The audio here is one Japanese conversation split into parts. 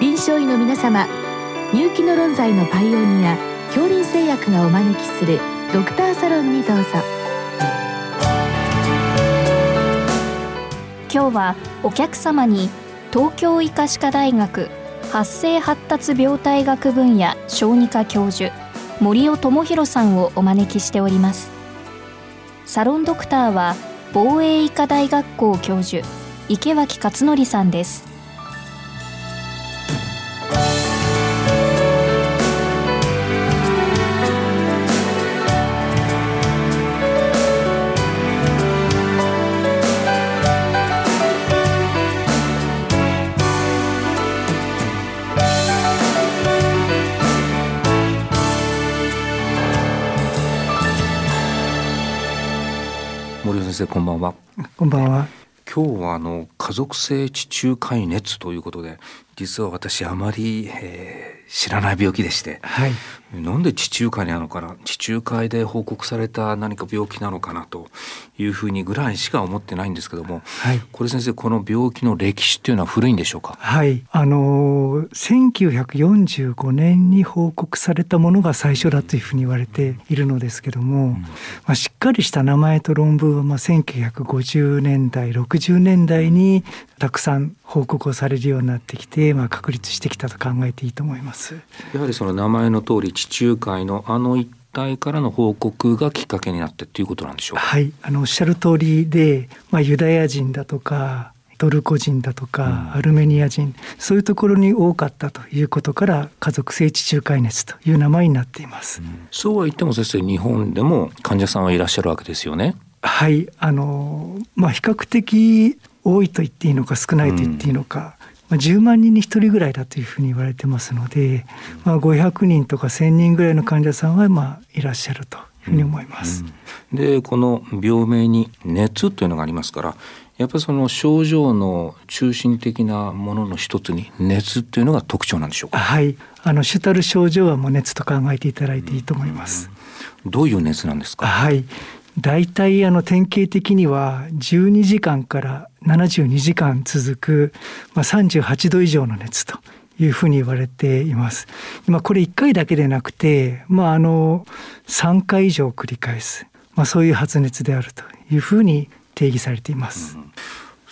臨床医の皆様入気の論剤のパイオニア恐林製薬がお招きするドクターサロンにどうぞ。今日はお客様に東京医科歯科大学発生発達病態学分野小児科教授森尾智博さんをお招きしております。サロンドクターは防衛医科大学校教授池脇勝則さんです。先生こんばんはこんばんは。今日はあの家族性地中海熱ということで実は私あまり、えー知らない病気でしてはい。なんで地中海なのかな？地中海で報告された何か病気なのかなというふうにぐらいしか思ってないんですけどもはい。これ先生この病気の歴史っていうのは古いんでしょうか？はい。あのー、1945年に報告されたものが最初だというふうに言われているのですけども、まあ、しっかりした名前と論文はまあ1950年代、60年代にたくさん報告をされるようになってきて、まあ、確立してきたと考えていいと思います。やはりその名前の通り地中海のあの一帯からの報告がきっかけになってっていうことなんでしょうか？はい。あの、おっしゃる通りで、まあ、ユダヤ人だとか、トルコ人だとか、うん。アルメニア人そういうところに多かったということから家族性地中海熱という名前になっています。そうは言っても先生日本でも患者さんはいらっしゃるわけですよね？はい。あのまあ比較的多いと言っていいのか少ないと言っていいのか、まあ、10万人に1人ぐらいだというふうに言われてますので、まあ、500人とか1,000人ぐらいの患者さんはまあいらっしゃるというふうに思います。でこの病名に熱というのがありますからやっぱりその症状の中心的なものの一つに熱っていうのが特徴なんでしょうか？はい、あの主たる症状はもう熱と考えていただいていいと思います。どういう熱なんですか？はい、大体あの典型的には12時間から72時間続く、まあ、38度以上の熱というふうに言われています。まあ、これ1回だけでなくて、まあ、あの3回以上繰り返す、まあ、そういう発熱であるというふうに定義されています。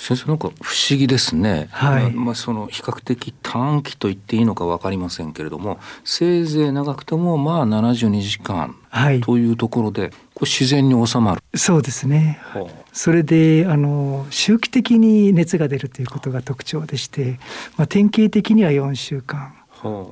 先生なんか不思議ですね、はい。まあまあ、その比較的短期と言っていいのか分かりませんけれどもせいぜい長くてもまあ72時間はい、というところでこれ自然に収まる。そうですね。はそれであの周期的に熱が出るということが特徴でして、まあ、典型的には4週間。あはあ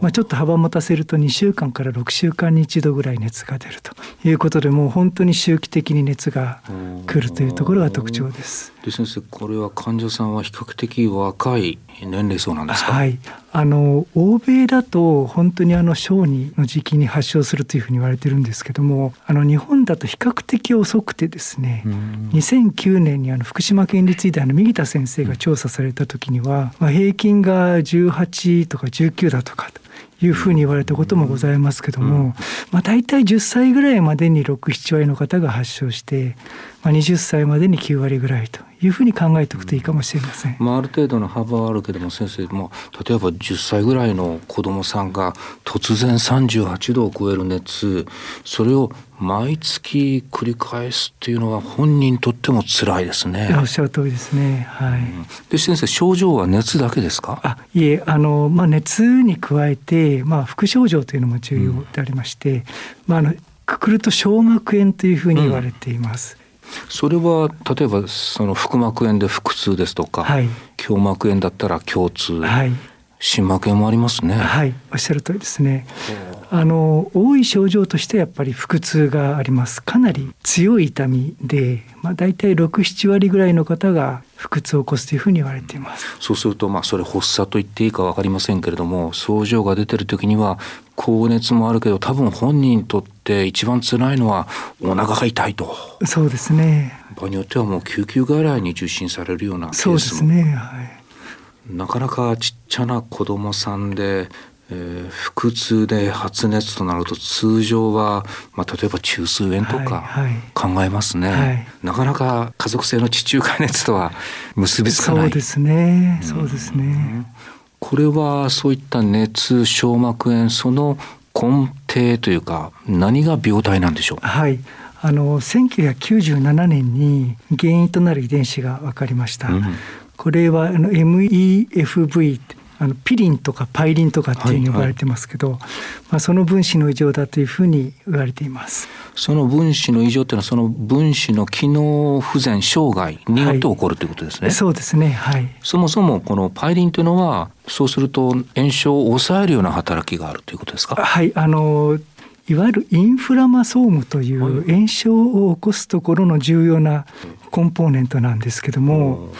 まあ、ちょっと幅持たせると2週間から6週間に1度ぐらい熱が出るということでもう本当に周期的に熱が来るというところが特徴です。で先生これは患者さんは比較的若い年齢層なんですか、はい、あの欧米だと本当にあの小児の時期に発症するというふうに言われてるんですけどもあの日本だと比較的遅くてですね、うん。2009年にあの福島県立医大の右田先生が調査された時には、まあ、平均が18とか19だとかというふうに言われたこともございますけども、まあ、大体10歳ぐらいまでに67割の方が発症して、まあ、20歳までに9割ぐらいというふうに考えておくといいかもしれません。まあ、ある程度の幅はあるけども先生も例えば10歳ぐらいの子どもさんが突然38度を超える熱それを毎月繰り返すっていうのは本人にとっても辛いですね。おっしゃる通りですね。はい。で先生症状は熱だけですか？あいえあの、まあ、熱に加えて、まあ、副症状というのも重要でありまして、まあ、あのくくると小膜炎というふうに言われています。それは例えばその腹膜炎で腹痛ですとか、はい胸膜炎だったら胸痛、はい心膜炎もありますね。はい、おっしゃる通りですね。あの多い症状としてやっぱり腹痛があります。かなり強い痛みで、まあだいたい六七割ぐらいの方が腹痛を起こすというふうに言われています。そうするとまあそれ発作と言っていいか分かりませんけれども症状が出てる時には高熱もあるけど多分本人にとって一番辛いのはお腹が痛いとそうですね。場合によってはもう救急外来に受診されるようなケそうースも、ですね。はい。なかなかちっちゃな子供さんで、えー腹痛で発熱となると通常は、まあ、例えば中枢炎とかはいはい。考えますね、はい。なかなか家族性の地中海熱とは結びつかない。そうですね。そうですね。これはそういった熱小膜炎その根底というか何が病態なんでしょう？はい。あの1997年に原因となる遺伝子が分かりました、うん、これは MEFV あのピリンとかパイリンとかっていうふうに呼ばれてますけど、はいはい、まあ、その分子の異常だというふうに言われています。その分子の異常っていうのはその分子の機能不全障害によって起こるということですね、はい、そうですね。はい。そもそもこのパイリンというのはそうすると炎症を抑えるような働きがあるということですか？はい。あのいわゆるインフラマソームという炎症を起こすところの重要なコンポーネントなんですけども、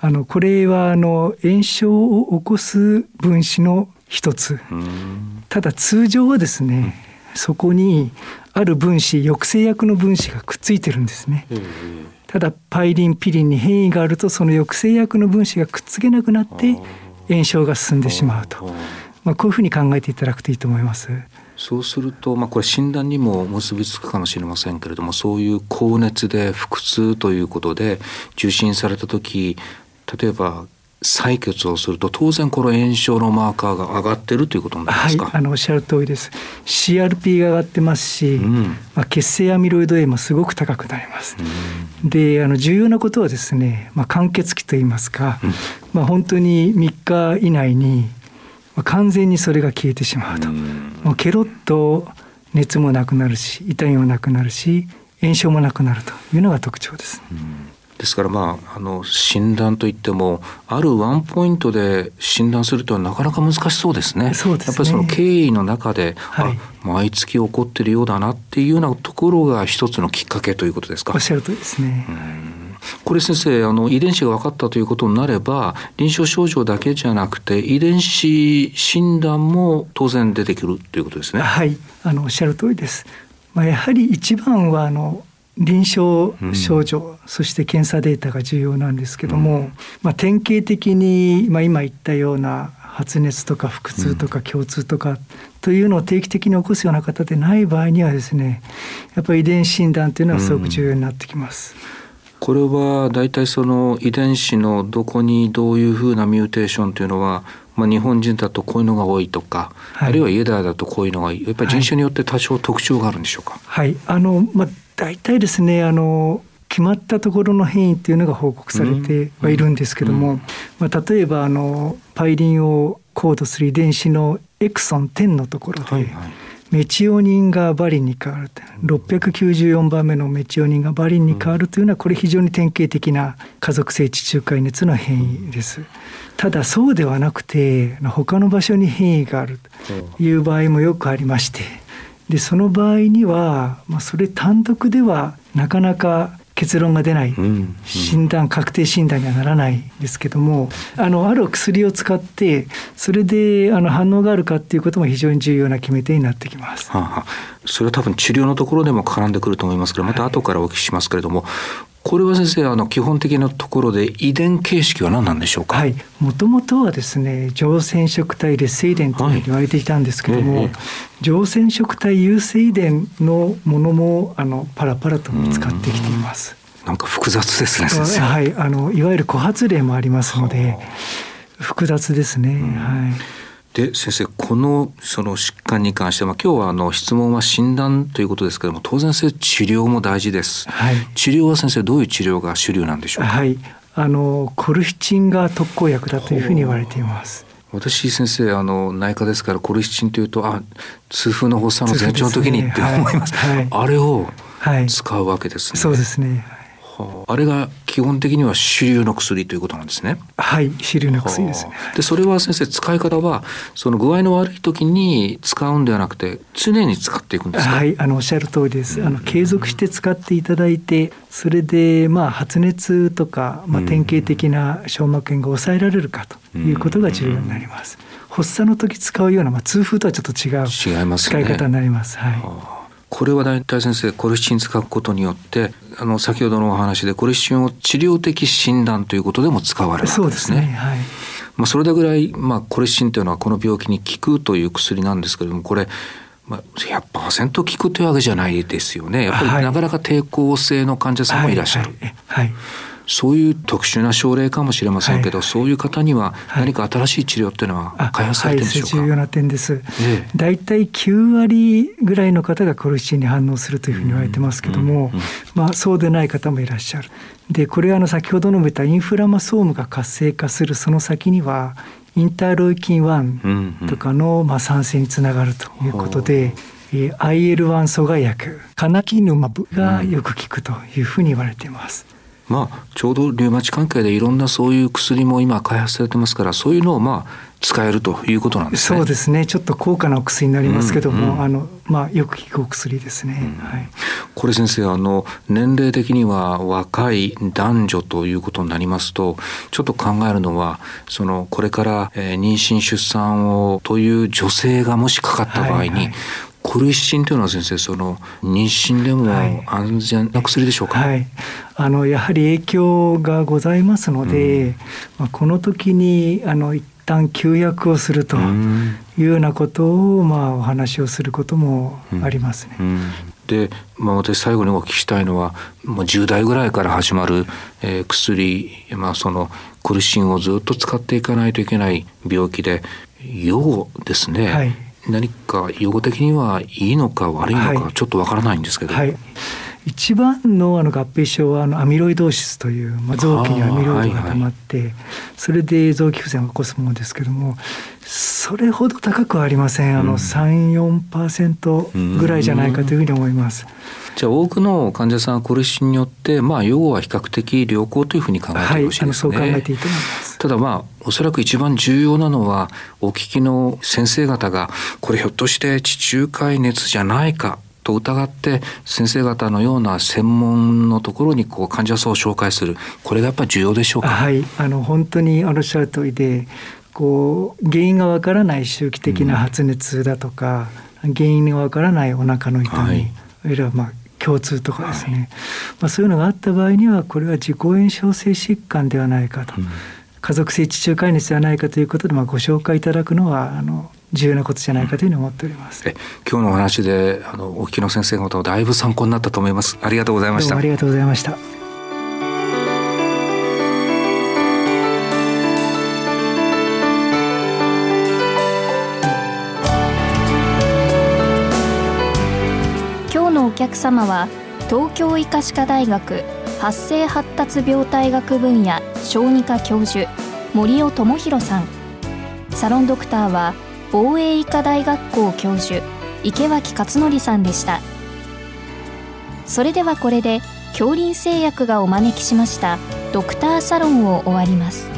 あのこれはあの炎症を起こす分子の一つ。ただ通常はですね、そこにある分子抑制薬の分子がくっついてるんですね。ただパイリンピリンに変異があるとその抑制薬の分子がくっつけなくなって炎症が進んでしまうと、まあ、こういうふうに考えていただくといいと思います。そうすると、まあ、これ診断にも結びつくかもしれませんけれどもそういう高熱で腹痛ということで受診された時例えば採血をすると当然この炎症のマーカーが上がってるということになりますか、はい、あのおっしゃる通りです。CRP が上がってますし、うん、まあ、血清アミロイド A もすごく高くなります、うん、であの重要なことはですね、まあ、間欠期といいますか、うん、まあ、本当に3日以内に完全にそれが消えてしまうと、もうケロッと熱もなくなるし痛みもなくなるし炎症もなくなるというのが特徴です、ですからまああの診断といってもあるワンポイントで診断するとはなかなか難しそうですね。そうですねやっぱりその経緯の中で、はい、毎月起こってるようだなっていうようなところが一つのきっかけということですか？おっしゃるとりですね。これ先生あの遺伝子が分かったということになれば臨床症状だけじゃなくて遺伝子診断も当然出てくるということですね。はいあのおっしゃる通りです。まあ、やはり一番はあの臨床症状、うん、そして検査データが重要なんですけども、うん、まあ、典型的に、まあ、今言ったような発熱とか腹痛とか胸痛とかというのを定期的に起こすような方でない場合にはですねやっぱり遺伝子診断というのはすごく重要になってきます。うん。これは大体その遺伝子のどこにどういうふうなミューテーションというのは、まあ、日本人だとこういうのが多いとか、はい、あるいはイエダーだとこういうのがやっぱり人種によって多少特徴があるんでしょうか？はい、はい、あのまあ大体ですねあの決まったところの変異っていうのが報告されてはいるんですけども、うん。うん、まあ、例えばあのパイリンをコードする遺伝子のエクソン10のところで、はいはいメチオニンがバリンに変わる694番目のメチオニンがバリンに変わるというのはこれ非常に典型的な家族性地中海熱の変異です。ただそうではなくて他の場所に変異があるという場合もよくありましてでその場合には、まあ、それ単独ではなかなか結論が出ない、診断確定診断にはならないですけどもあのある薬を使ってそれであの反応があるかっていうことも非常に重要な決め手になってきます。はあはあ、それは多分治療のところでも絡んでくると思いますけどまた後からお聞きしますけれども、はいこれは先生あの基本的なところで遺伝形式は何なんでしょうか？はい、もともとはですね上染色体劣性遺伝と言われていたんですけども、はいええ、上染色体優性遺伝のものもあのパラパラと見つかってきています。なんか複雑ですね。はい、あのいわゆる枯発例もありますので複雑ですね。はい。で先生このその疾患に関しては今日はあの質問は診断ということですけれども当然治療も大事です、はい、治療は先生どういう治療が主流なんでしょうか？はい。あのコルヒチンが特効薬だというふうに言われています。私先生あの内科ですからコルヒチンというとあ痛風の発作の前兆の時にって思います、ねはい、あれを使うわけですね、そうですねあれが基本的には主流の薬ということなんですね。はい主流の薬ですね。でそれは先生使い方はその具合の悪い時に使うんではなくて常に使っていくんですはいあのおっしゃる通りです。あの継続して使っていただいてそれでまあ発熱とかまあ典型的な小膜炎が抑えられるかということが重要になります。発作の時使うようなまあ痛風とはちょっと違う使い方になります。はい。これは大体先生コルチン使うことによってあの先ほどのお話でコルチンを治療的診断ということでも使われるわけですね。そ、ね、はい、まあ、それぐらい、まあ、コルチンというのはこの病気に効くという薬なんですけれどもこれまあ、100%効くというわけじゃないですよね。やっぱりなかなか抵抗性の患者さんもいらっしゃる。はい、はいそういう特殊な症例かもしれませんけど、はい、そういう方には何か新しい治療っていうのは開発されてるんでしょうか、はい、重要な点です。大体、え9割ぐらいの方がコルシチンに反応するというふうに言われてますけども、まあ、そうでない方もいらっしゃる。でこれはあの先ほど述べたインフラマソームが活性化するその先にはインターロイキン1とかのまあ酸性につながるということで、えー、IL1 阻害薬カナキヌマブがよく効くというふうに言われています。まあ、ちょうどリウマチ関係でいろんなそういう薬も今開発されてますからそういうのをまあ使えるということなんですね。そうですね。ちょっと高価なお薬になりますけども、うんうん、あのまあよく効くお薬ですね。うん、はい。これ先生あの年齢的には若い男女ということになりますと、ちょっと考えるのはそのこれから、えー、妊娠出産をという女性がもしかかった場合に、はいはいコルシチンというのは先生その妊娠でも安全な薬でしょうか、はい、あのやはり影響がございますので、うん、まあ、この時にあの一旦休薬をするというようなことを、まあ、お話をすることもありますね。うん。うんで、まあ、私最後にお聞きしたいのはもう10代ぐらいから始まる、えー、薬、まあ、そのコルシンをずっと使っていかないといけない病気で予後ですね、はい、何か予後的にはいいのか悪いのかちょっとわからないんですけど。はい一番のあの合併症はあのアミロイドーシスという、まあ、臓器にアミロイドが溜まって、はいはい、それで臓器不全を起こすものですけどもそれほど高くはありませんあの、うん、34%ぐらいじゃないかというふうに思います。じゃあ多くの患者さんはコルシンによって、まあ、予後は比較的良好というふうに考えてよろしいですね。はい、そう考えていいと思います。ただまあおそらく一番重要なのはお聞きの先生方がこれひょっとして地中海熱じゃないかと疑って先生方のような専門のところにこう患者さんを紹介する。これがやっぱり重要でしょうか？はい。あの本当におっしゃる通りでこう原因がわからない周期的な発熱だとか、うん、原因がわからないお腹の痛み、はい、あるいはまあ共通とかですね、はい、まあ、そういうのがあった場合にはこれは自己炎症性疾患ではないかと、うん、家族性地中海熱ではないかということでまあご紹介いただくのはあの重要なことじゃないかというふうに思っております。今日のお話であのお聞きの先生方だいぶ参考になったと思います。ありがとうございました。ありがとうございました。今日のお客様は東京医科歯科大学発生発達病態学分野小児科教授森尾智博さん。サロンドクターは防衛医科大学校教授池脇勝則さんでした。それではこれで恐林製薬がお招きしましたドクターサロンを終わります。